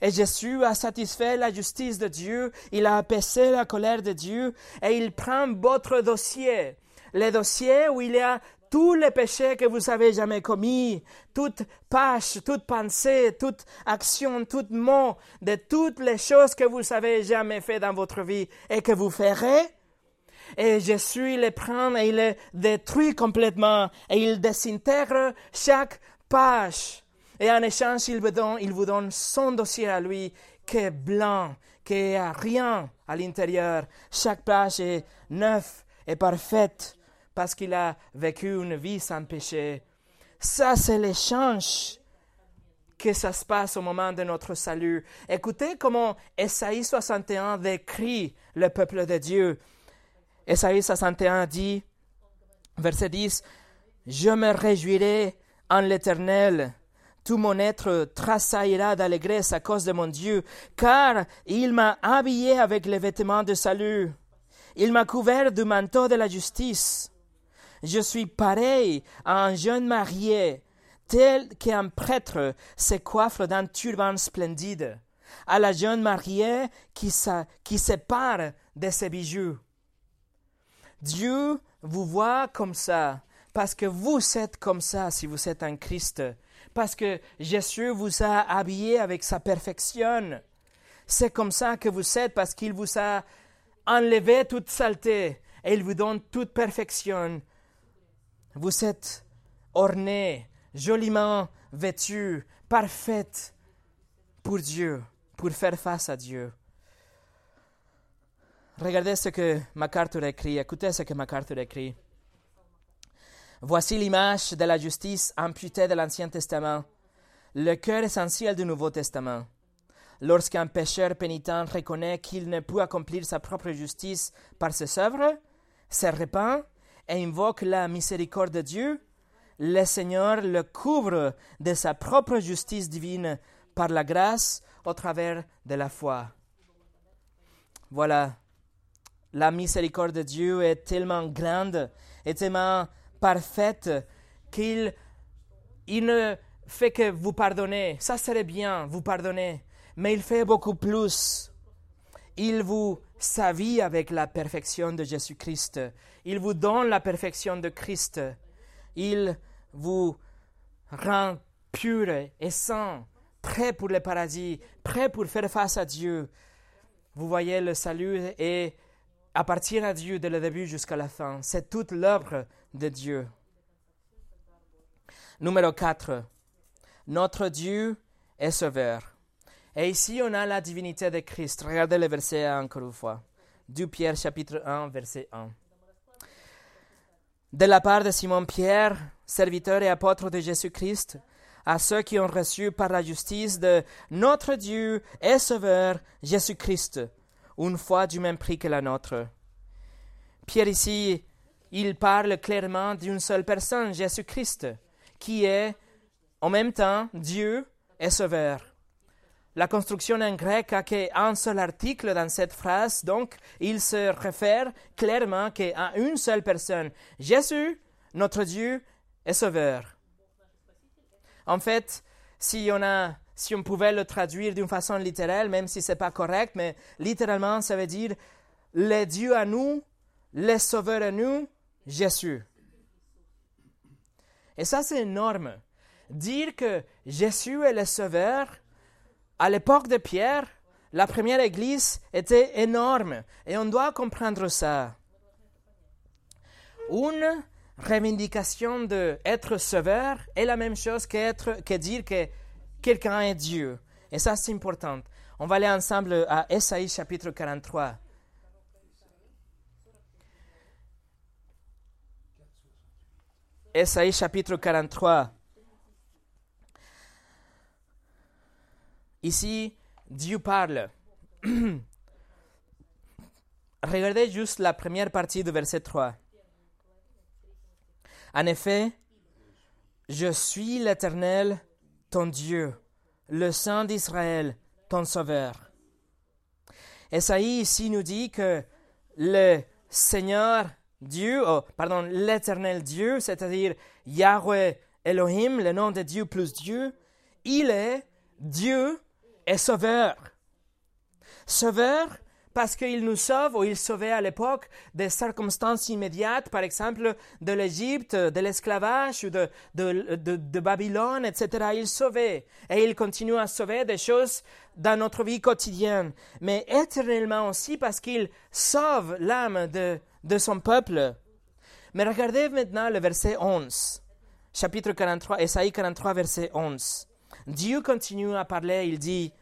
Et Jésus a satisfait la justice de Dieu, il a apaisé la colère de Dieu, et il prend votre dossier, le dossier où il y a tous les péchés que vous avez jamais commis, toute page, toute pensée, toute action, tout mot, de toutes les choses que vous avez jamais fait dans votre vie et que vous ferez, et Jésus les prend et il les détruit complètement et il désintègre chaque page. Et en échange, il vous donne, il vous donne son dossier à lui qui est blanc, qui a rien à l'intérieur. Chaque page est neuve et parfaite parce qu'il a vécu une vie sans péché. Ça, c'est l'échange que ça se passe au moment de notre salut. Écoutez comment Esaïe 61 décrit le peuple de Dieu. Esaïe 61 dit, verset 10, Je me réjouirai en l'Éternel. Tout mon être tressaillera d'allégresse à cause de mon Dieu, car il m'a habillé avec les vêtements de salut. Il m'a couvert du manteau de la justice. Je suis pareil à un jeune marié, tel qu'un prêtre se coiffe d'un turban splendide, à la jeune mariée qui, se, part de ses bijoux. Dieu vous voit comme ça, parce que vous êtes comme ça si vous êtes un Christ, parce que Jésus vous a habillé avec sa perfection. C'est comme ça que vous êtes parce qu'il vous a enlevé toute saleté et il vous donne toute perfection. Vous êtes orné, joliment vêtu, parfaite pour Dieu, pour faire face à Dieu. Regardez ce que MacArthur écrit, écoutez ce que MacArthur écrit. Voici l'image de la justice imputée de l'Ancien Testament, le cœur essentiel du Nouveau Testament. Lorsqu'un pécheur pénitent reconnaît qu'il ne peut accomplir sa propre justice par ses œuvres, se repent et invoque la miséricorde de Dieu, le Seigneur le couvre de sa propre justice divine par la grâce au travers de la foi. Voilà, la miséricorde de Dieu est tellement grande et tellement parfaite qu'il il ne fait que vous pardonner. Ça serait bien, vous pardonner. Mais il fait beaucoup plus. Il vous savit avec la perfection de Jésus-Christ. Il vous donne la perfection de Christ. Il vous rend pur et saint, prêt pour le paradis, prêt pour faire face à Dieu. Vous voyez, le salut est à partir à Dieu dès le début jusqu'à la fin. C'est toute l'œuvre de Dieu. Numéro 4. Notre Dieu est sauveur. Et ici, on a la divinité de Christ. Regardez le verset encore une fois. 2 Pierre chapitre 1, verset 1. De la part de Simon Pierre, serviteur et apôtre de Jésus-Christ, à ceux qui ont reçu par la justice de notre Dieu et Sauveur Jésus-Christ, une foi du même prix que la nôtre. Pierre ici, il parle clairement d'une seule personne, Jésus-Christ, qui est en même temps Dieu et Sauveur. La construction en grec a qu'un seul article dans cette phrase, donc il se réfère clairement qu'à une seule personne, Jésus, notre Dieu et Sauveur. En fait, si on, a, si on pouvait le traduire d'une façon littérale, même si ce n'est pas correct, mais littéralement, ça veut dire le Dieu à nous, le Sauveur à nous, Jésus. Et ça, c'est énorme. Dire que Jésus est le Sauveur, à l'époque de Pierre, la première église était énorme et on doit comprendre ça. Une revendication d'être sauveur est la même chose que dire que quelqu'un est Dieu. Et ça, c'est important. On va aller ensemble à Esaïe chapitre 43. Esaïe chapitre 43. Ici, Dieu parle. Regardez juste la première partie du verset 3. En effet, je suis l'Éternel, ton Dieu, le Saint d'Israël, ton Sauveur. Esaïe ici nous dit que le Seigneur Dieu, oh, pardon, l'Éternel Dieu, c'est-à-dire Yahweh Elohim, le nom de Dieu plus Dieu, il est Dieu est sauveur. Sauveur parce qu'il nous sauve, ou il sauvait à l'époque des circonstances immédiates, par exemple de l'Égypte, de l'esclavage, ou de, de, de, Babylone, etc. Il sauvait. Et il continue à sauver des choses dans notre vie quotidienne. Mais éternellement aussi parce qu'il sauve l'âme de, de son peuple. Mais regardez maintenant le verset 11. Chapitre 43, Esaïe 43, verset 11. Dieu continue à parler, il dit,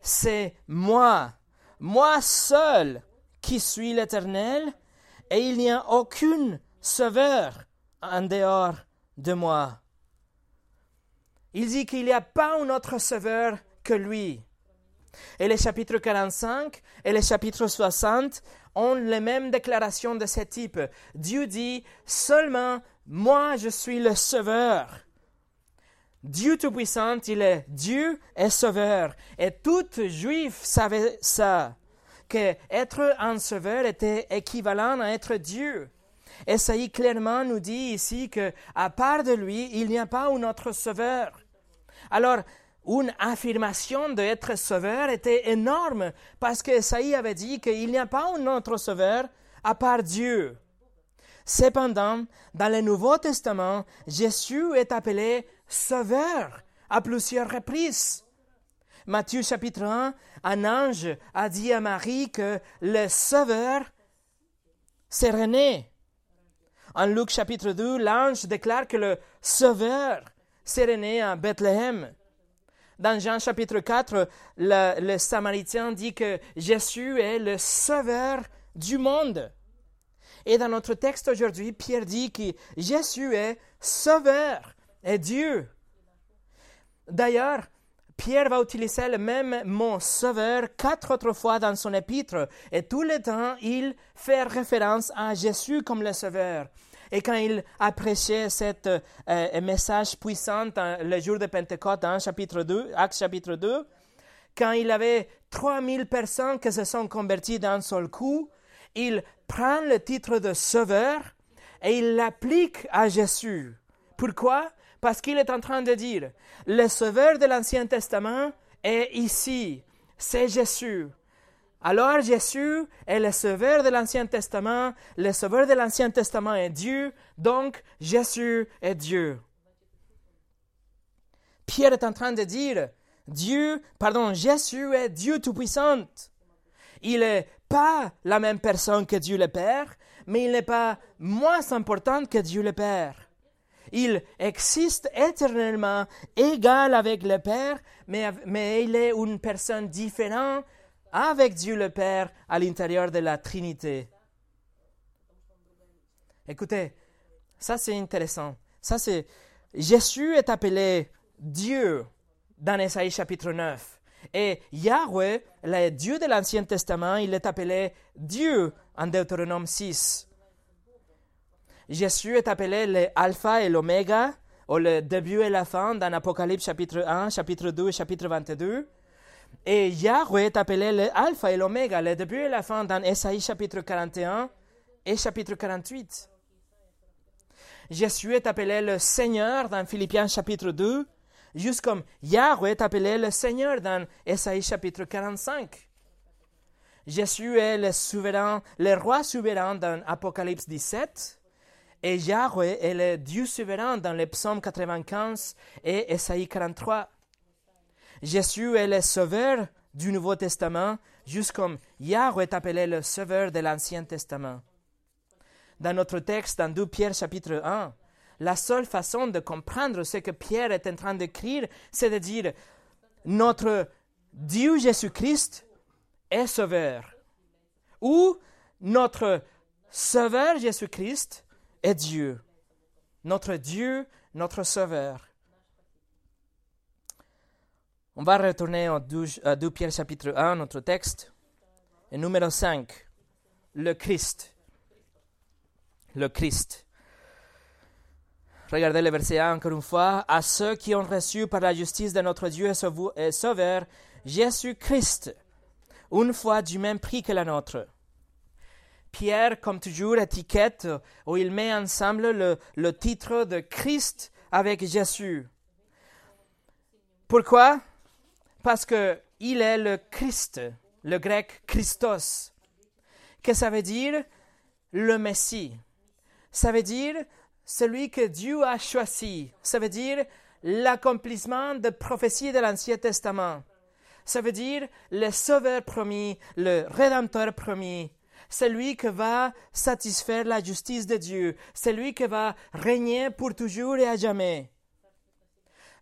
c'est moi, moi seul qui suis l'Éternel, et il n'y a aucun sauveur en dehors de moi. Il dit qu'il n'y a pas un autre sauveur que lui. Et les chapitres 45 et les chapitres 60 ont les mêmes déclarations de ce type. Dieu dit seulement moi je suis le sauveur. Dieu Tout-Puissant, il est Dieu et Sauveur. Et tout Juif savait ça, que être un sauveur était équivalent à être Dieu. Esaïe clairement nous dit ici que, à part de lui, il n'y a pas un autre sauveur. Alors, une affirmation d'être sauveur était énorme parce que Esaïe avait dit qu'il n'y a pas un autre sauveur à part Dieu. Cependant, dans le Nouveau Testament, Jésus est appelé sauveur à plusieurs reprises. Matthieu chapitre 1, un ange a dit à Marie que le sauveur serait né. En Luc chapitre 2, l'ange déclare que le sauveur serait né à Bethléem. Dans Jean chapitre 4, le, le Samaritain dit que Jésus est le sauveur du monde. Et dans notre texte aujourd'hui, Pierre dit que Jésus est sauveur et Dieu. D'ailleurs, Pierre va utiliser le même mot sauveur quatre autres fois dans son épître et tout le temps il fait référence à Jésus comme le sauveur. Et quand il a prêché ce euh, message puissant le jour de Pentecôte chapitre 2, Acte chapitre 2, quand il avait 3000 personnes qui se sont converties d'un seul coup, il prend le titre de sauveur et il l'applique à Jésus. Pourquoi? Parce qu'il est en train de dire, le sauveur de l'Ancien Testament est ici, c'est Jésus. Alors Jésus est le sauveur de l'Ancien Testament, le sauveur de l'Ancien Testament est Dieu, donc Jésus est Dieu. Pierre est en train de dire, Dieu, pardon, Jésus est Dieu Tout-Puissant. Il n'est pas la même personne que Dieu le Père, mais il n'est pas moins important que Dieu le Père. Il existe éternellement égal avec le Père, mais, mais il est une personne différente avec Dieu le Père à l'intérieur de la Trinité. Écoutez, ça c'est intéressant. Ça c'est Jésus est appelé Dieu dans Esaïe chapitre 9. Et Yahweh, le Dieu de l'Ancien Testament, il est appelé Dieu en Deutéronome 6. Jésus est appelé l'alpha et l'oméga, ou le début et la fin dans Apocalypse chapitre 1, chapitre 2 et chapitre 22. Et Yahweh est appelé l'alpha et l'oméga, le début et la fin dans Esaïe chapitre 41 et chapitre 48. Jésus est appelé le Seigneur dans Philippiens chapitre 2, juste comme Yahweh est appelé le Seigneur dans Esaïe chapitre 45. Jésus est le souverain, le roi souverain dans Apocalypse 17. Et Yahweh est le Dieu souverain dans les psaumes 95 et Esaïe 43. Jésus est le sauveur du Nouveau Testament, juste comme Yahweh est appelé le sauveur de l'Ancien Testament. Dans notre texte, dans 2 Pierre chapitre 1, la seule façon de comprendre ce que Pierre est en train d'écrire, c'est de dire notre Dieu Jésus-Christ est sauveur. Ou notre sauveur Jésus-Christ est Dieu. Notre Dieu, notre sauveur. On va retourner à 2 Pierre chapitre 1, notre texte. Et numéro 5, le Christ. Le Christ. Regardez le verset 1 encore une fois. À ceux qui ont reçu par la justice de notre Dieu et Sauveur, Jésus-Christ, une fois du même prix que la nôtre. Pierre, comme toujours, étiquette où il met ensemble le, titre de Christ avec Jésus. Pourquoi? Parce que il est le Christ, le grec Christos. Que ça veut dire? Le Messie. Ça veut dire celui que Dieu a choisi. Ça veut dire l'accomplissement de prophéties de l'Ancien Testament. Ça veut dire le Sauveur promis, le Rédempteur promis, celui qui va satisfaire la justice de Dieu, celui qui va régner pour toujours et à jamais.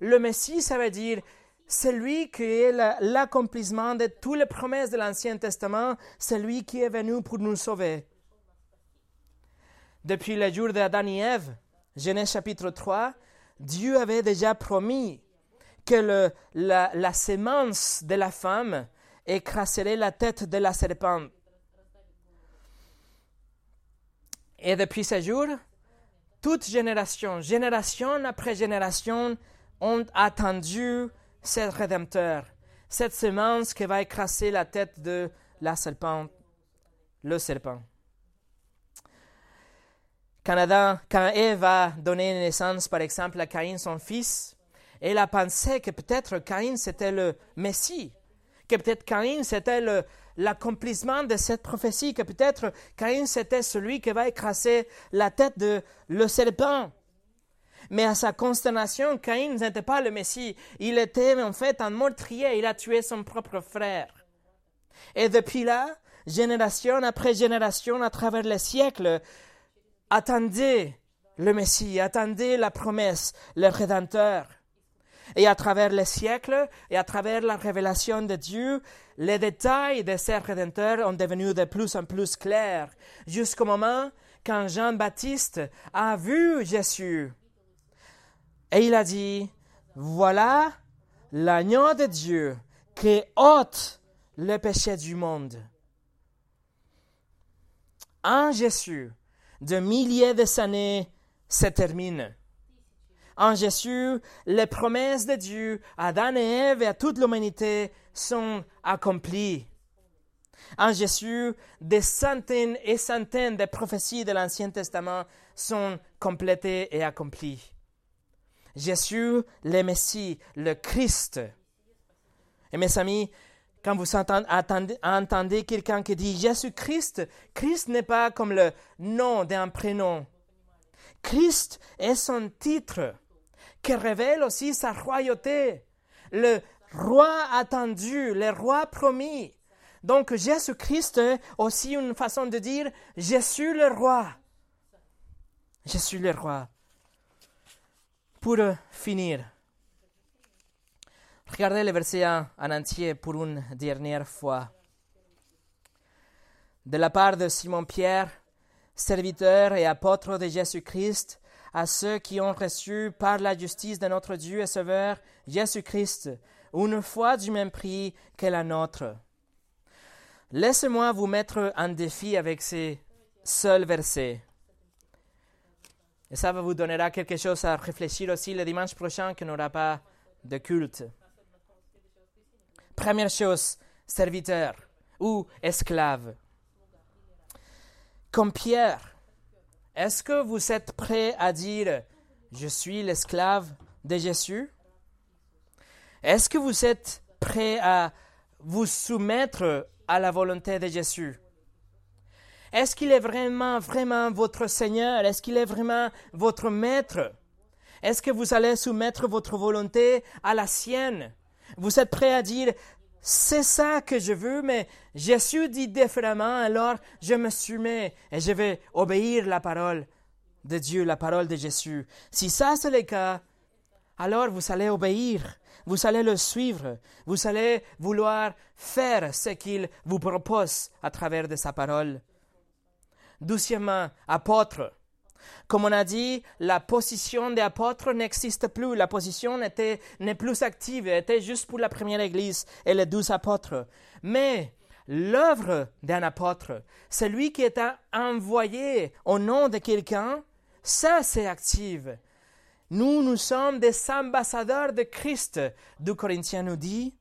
Le Messie, ça veut dire celui qui est l'accomplissement de toutes les promesses de l'Ancien Testament, celui qui est venu pour nous sauver. Depuis le jour d'Adam et Ève, Genèse chapitre 3, Dieu avait déjà promis que la, la, sémence de la femme écraserait la tête de la serpente. Et depuis ce jour, toute génération, génération après génération, ont attendu ce Rédempteur, cette semence qui va écraser la tête de la serpent, le serpent. Quand, Adam, quand Ève a donné naissance, par exemple, à Caïn, son fils, elle a pensé que peut-être Caïn c'était le Messie, que peut-être Caïn c'était l'accomplissement de cette prophétie, que peut-être Caïn c'était celui qui va écraser la tête de le serpent. Mais à sa consternation, Caïn n'était pas le Messie. Il était en fait un meurtrier. Il a tué son propre frère. Et depuis là, génération après génération, à travers les siècles, attendez le Messie, attendez la promesse, le Rédempteur. Et à travers les siècles et à travers la révélation de Dieu, les détails de ce Rédempteur ont devenu de plus en plus clairs, jusqu'au moment quand Jean-Baptiste a vu Jésus. Et il a dit, voilà l'agneau de Dieu qui ôte le péché du monde. En Jésus, de milliers d'années se terminent. En Jésus, les promesses de Dieu à Adam et Ève et à toute l'humanité sont accomplies. En Jésus, des centaines et centaines de prophéties de l'Ancien Testament sont complétées et accomplies. Jésus, le Messie, le Christ. Et mes amis, quand vous entendez, quelqu'un qui dit Jésus-Christ, Christ n'est pas comme le nom d'un prénom. Christ est son titre qui révèle aussi sa royauté, le roi attendu, le roi promis. Donc Jésus-Christ aussi une façon de dire Je suis le roi. Je suis le roi. Pour finir, regardez le verset en entier pour une dernière fois. De la part de Simon-Pierre, serviteur et apôtre de Jésus-Christ, à ceux qui ont reçu par la justice de notre Dieu et Sauveur Jésus-Christ une foi du même prix que la nôtre. Laissez-moi vous mettre en défi avec ces seuls versets. Et ça vous donnera quelque chose à réfléchir aussi le dimanche prochain qu'on n'aura pas de culte. Première chose, serviteur ou esclave. Comme Pierre, est-ce que vous êtes prêt à dire je suis l'esclave de Jésus? Est-ce que vous êtes prêt à vous soumettre à la volonté de Jésus? Est-ce qu'il est vraiment, vraiment votre Seigneur? Est-ce qu'il est vraiment votre Maître? Est-ce que vous allez soumettre votre volonté à la sienne? Vous êtes prêt à dire, c'est ça que je veux, mais Jésus dit différemment, alors je me soumets et je vais obéir la parole de Dieu, la parole de Jésus. Si ça c'est le cas, alors vous allez obéir, vous allez le suivre, vous allez vouloir faire ce qu'il vous propose à travers de sa parole. Doucement, apôtre. Comme on a dit, la position des apôtres n'existe plus. La position n'est plus active, elle était juste pour la première église et les douze apôtres. Mais l'œuvre d'un apôtre, celui qui est envoyé au nom de quelqu'un, ça c'est active. Nous, nous sommes des ambassadeurs de Christ, du Corinthien nous dit.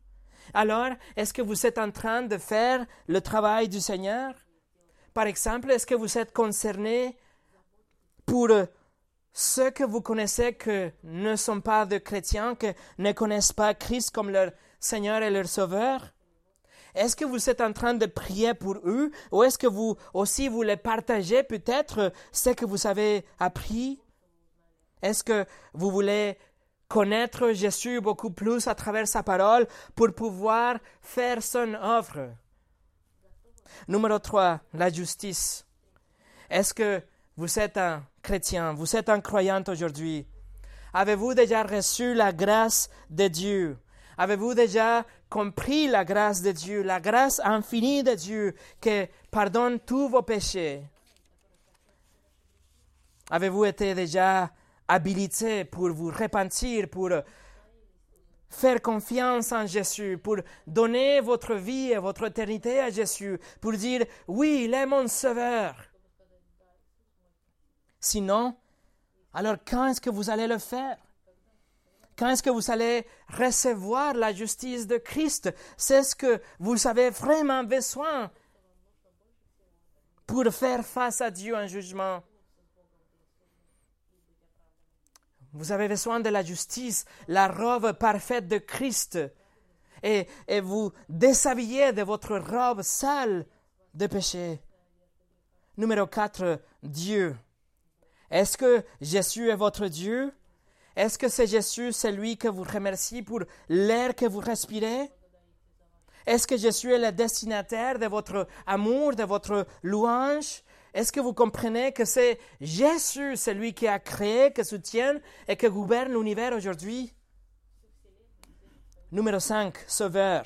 Alors, est-ce que vous êtes en train de faire le travail du Seigneur? Par exemple, est-ce que vous êtes concerné pour ceux que vous connaissez qui ne sont pas de chrétiens, qui ne connaissent pas Christ comme leur Seigneur et leur Sauveur? Est-ce que vous êtes en train de prier pour eux? Ou est-ce que vous aussi voulez partager peut-être ce que vous avez appris? Est-ce que vous voulez connaître Jésus beaucoup plus à travers sa parole pour pouvoir faire son œuvre? Numéro 3, la justice. Est-ce que vous êtes un chrétien, vous êtes un croyant aujourd'hui? Avez-vous déjà reçu la grâce de Dieu? Avez-vous déjà compris la grâce de Dieu, la grâce infinie de Dieu qui pardonne tous vos péchés? Avez-vous été déjà habilité pour vous repentir, pour faire confiance en Jésus, pour donner votre vie et votre éternité à Jésus, pour dire oui, il est mon sauveur? Sinon, alors quand est-ce que vous allez le faire? Quand est-ce que vous allez recevoir la justice de Christ? C'est ce que vous avez vraiment besoin pour faire face à Dieu en jugement. Vous avez besoin de la justice, la robe parfaite de Christ. Et, et vous déshabillez de votre robe sale de péché. Numéro 4, Dieu. Est-ce que Jésus est votre Dieu? Est-ce que c'est Jésus celui que vous remerciez pour l'air que vous respirez? Est-ce que Jésus est le destinataire de votre amour, de votre louange? Est-ce que vous comprenez que c'est Jésus celui qui a créé, qui soutient et qui gouverne l'univers aujourd'hui? Numéro 5, Sauveur.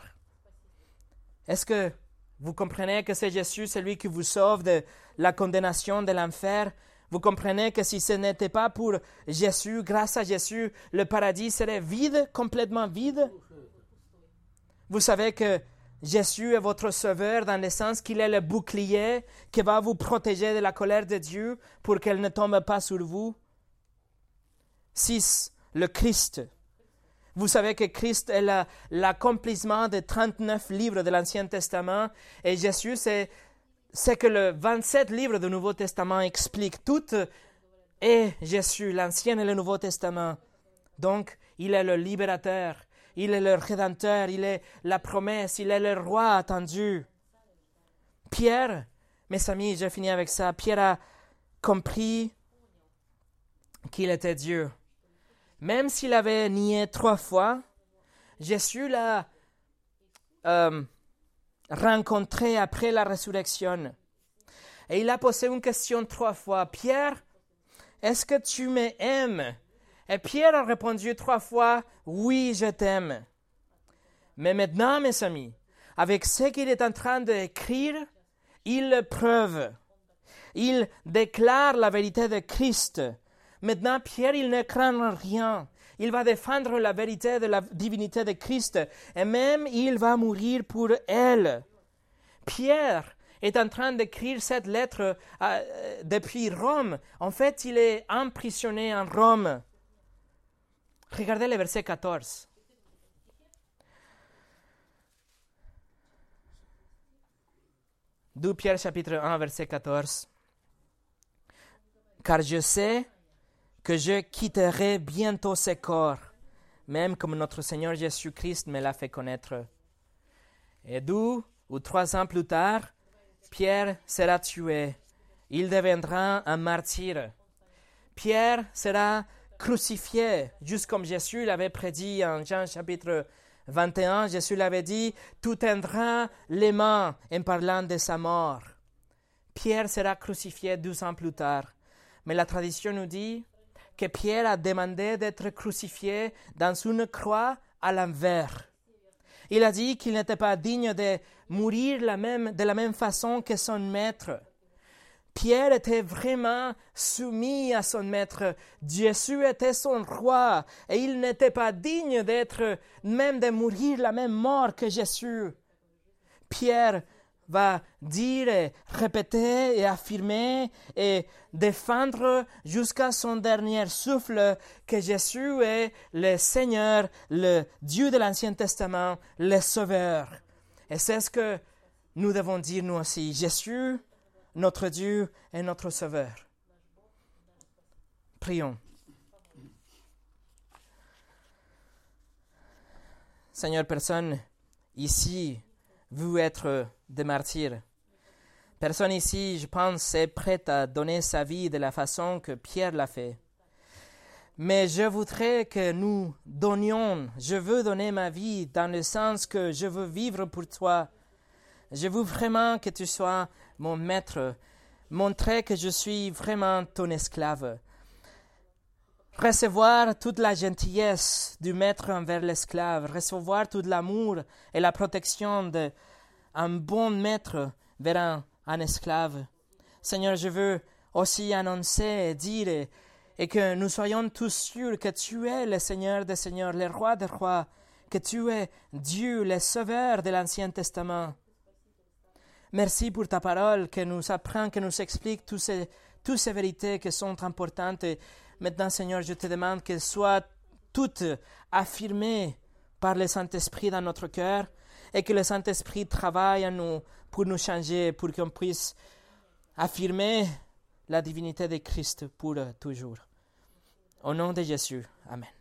Est-ce que vous comprenez que c'est Jésus celui qui vous sauve de la condamnation de l'enfer? Vous comprenez que si ce n'était pas pour Jésus, grâce à Jésus, le paradis serait vide, complètement vide? Vous savez que Jésus est votre sauveur dans le sens qu'il est le bouclier qui va vous protéger de la colère de Dieu pour qu'elle ne tombe pas sur vous. 6. Le Christ. Vous savez que Christ est l'accomplissement de 39 livres de l'Ancien Testament et Jésus, c'est c'est que le 27 livres du Nouveau Testament expliquent tout et Jésus, l'Ancien et le Nouveau Testament. Donc, il est le libérateur, il est le rédempteur, il est la promesse, il est le roi attendu. Pierre, mes amis, j'ai fini avec ça. Pierre a compris qu'il était Dieu. Même s'il avait nié trois fois, Jésus l'a euh, rencontré après la résurrection. Et il a posé une question trois fois. Pierre, est-ce que tu m'aimes? Et Pierre a répondu trois fois, oui, je t'aime. Mais maintenant, mes amis, avec ce qu'il est en train d'écrire, il le preuve. Il déclare la vérité de Christ. Maintenant, Pierre, il ne craint rien. Il va défendre la vérité de la divinité de Christ et même il va mourir pour elle. Pierre est en train d'écrire cette lettre euh, depuis Rome. En fait, il est emprisonné en Rome. Regardez le verset 14. De Pierre chapitre 1 verset 14. Car je sais que je quitterai bientôt ce corps, même comme notre Seigneur Jésus-Christ me l'a fait connaître. Et d'où, ou trois ans plus tard, Pierre sera tué. Il deviendra un martyr. Pierre sera crucifié, juste comme Jésus l'avait prédit en Jean chapitre 21. Jésus l'avait dit, tout tendra les mains en parlant de sa mort. Pierre sera crucifié douze ans plus tard. Mais la tradition nous dit que Pierre a demandé d'être crucifié dans une croix à l'envers. Il a dit qu'il n'était pas digne de mourir la même, de la même façon que son maître. Pierre était vraiment soumis à son maître. Jésus était son roi et il n'était pas digne d'être, même de mourir la même mort que Jésus. Pierre va dire répéter et affirmer et défendre jusqu'à son dernier souffle que Jésus est le Seigneur, le Dieu de l'Ancien Testament, le Sauveur. Et c'est ce que nous devons dire nous aussi. Jésus, notre Dieu et notre Sauveur. Prions. Seigneur, personne ici veut être des martyrs. Personne ici, je pense, est prête à donner sa vie de la façon que Pierre l'a fait. Mais je voudrais que nous donnions, je veux donner ma vie dans le sens que je veux vivre pour toi. Je veux vraiment que tu sois mon maître, montrer que je suis vraiment ton esclave. Recevoir toute la gentillesse du maître envers l'esclave, recevoir tout l'amour et la protection de, un bon maître vers un, esclave. Seigneur, je veux aussi annoncer et dire et, que nous soyons tous sûrs que tu es le Seigneur des Seigneurs, le Roi des Rois, que tu es Dieu, le Sauveur de l'Ancien Testament. Merci pour ta parole que nous apprend, que nous explique toutes ces, vérités qui sont importantes. Maintenant, Seigneur, je te demande qu'elles soient toutes affirmées par le Saint-Esprit dans notre cœur et que le Saint-Esprit travaille en nous pour nous changer, pour qu'on puisse affirmer la divinité de Christ pour toujours. Au nom de Jésus. Amen.